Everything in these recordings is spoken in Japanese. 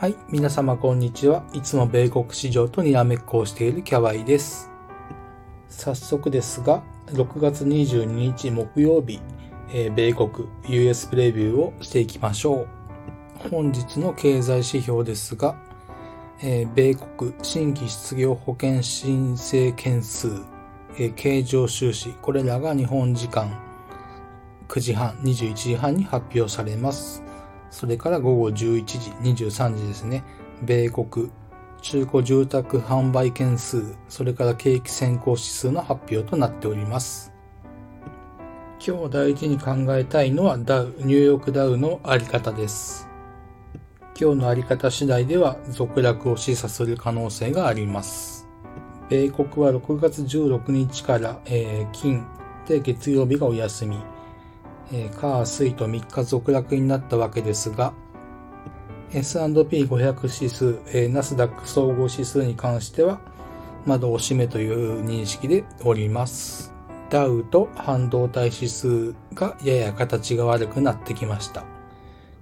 はい、皆様こんにちは。いつも米国市場とにらめっこをしているキャワイです。早速ですが、6月22日木曜日、えー、米国 US プレビューをしていきましょう。本日の経済指標ですが、えー、米国新規失業保険申請件数、えー、経常収支、これらが日本時間9時半、21時半に発表されます。それから午後11時、23時ですね。米国中古住宅販売件数、それから景気先行指数の発表となっております。今日大事に考えたいのはダウ、ニューヨークダウのあり方です。今日のあり方次第では続落を示唆する可能性があります。米国は6月16日から、えー、金で月曜日がお休み、えー、火、水と3日続落になったわけですが、S&P500 指数、えー、ナスダック総合指数に関しては、まだおしめという認識でおります。ダウと半導体指数がやや形が悪くなってきました。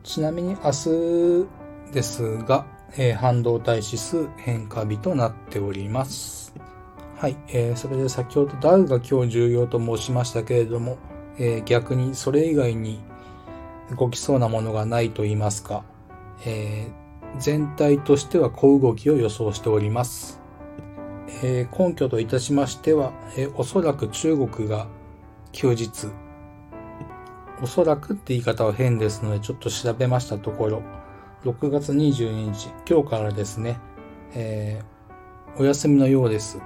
ちなみに明日ですが、えー、半導体指数変化日となっております。はい、えー、それで先ほどダウが今日重要と申しましたけれども、えー、逆にそれ以外に動きそうなものがないと言いますか、えー、全体としては小動きを予想しております。えー、根拠といたしましては、えー、おそらく中国が休日、おそらくって言い方は変ですので、ちょっと調べましたところ、6月22日、今日からですね、えー、お休みのようです。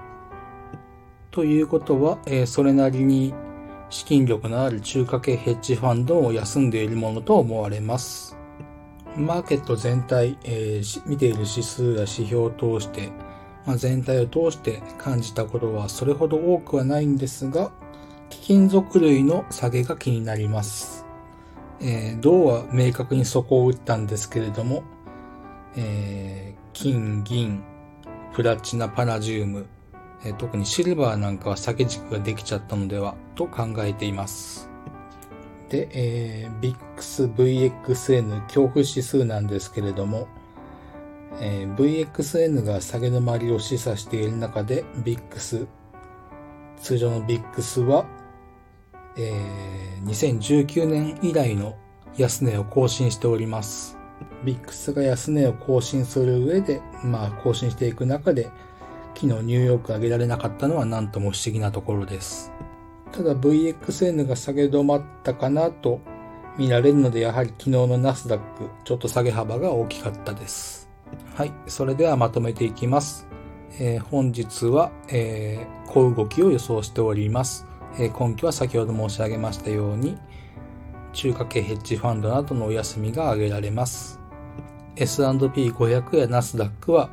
ということは、えー、それなりに資金力のある中華系ヘッジファンドを休んでいるものと思われます。マーケット全体、えー、見ている指数や指標を通して、まあ、全体を通して感じたことはそれほど多くはないんですが、貴金属類の下げが気になります。えー、銅は明確に底を打ったんですけれども、えー、金、銀、プラチナ、パラジウム、え特にシルバーなんかは下げ軸ができちゃったのではと考えています。で、えー、VIX-VXN 恐怖指数なんですけれども、えー、VXN が下げ止まりを示唆している中で VIX、通常の VIX は、えー、2019年以来の安値を更新しております。VIX が安値を更新する上で、まあ更新していく中で、昨日ニューヨーク上げられなかったのは何とも不思議なところです。ただ VXN が下げ止まったかなと見られるので、やはり昨日のナスダック、ちょっと下げ幅が大きかったです。はい。それではまとめていきます。えー、本日は、えー、小動きを予想しております。えー、根拠は先ほど申し上げましたように、中華系ヘッジファンドなどのお休みが挙げられます。S&P500 やナスダックは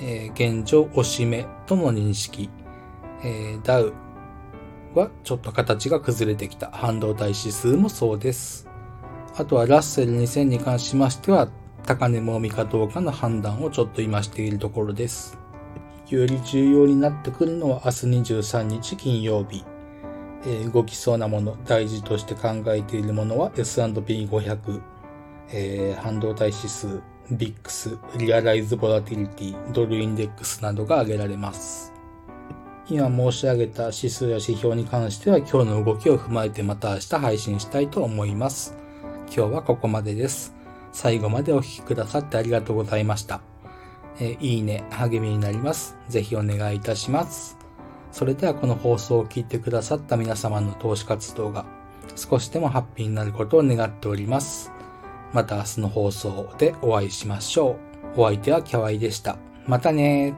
えー、現状押し目との認識、えー、ダウはちょっと形が崩れてきた。半導体指数もそうです。あとはラッセル2000に関しましては、高値もみかどうかの判断をちょっと今しているところです。より重要になってくるのは明日23日金曜日。えー、動きそうなもの、大事として考えているものは S&P500、えー、半導体指数、 VIX、 realized volatility、ドルインデックスなどが挙げられます。今申し上げた指数や指標に関しては今日の動きを踏まえてまた明日配信したいと思います。今日はここまでです。最後までお聴きくださってありがとうございました。えいいね、励みになります。ぜひお願いいたします。それではこの放送を聞いてくださった皆様の投資活動が少しでもハッピーになることを願っております。また明日の放送でお会いしましょう。お相手はキャワイでした。またね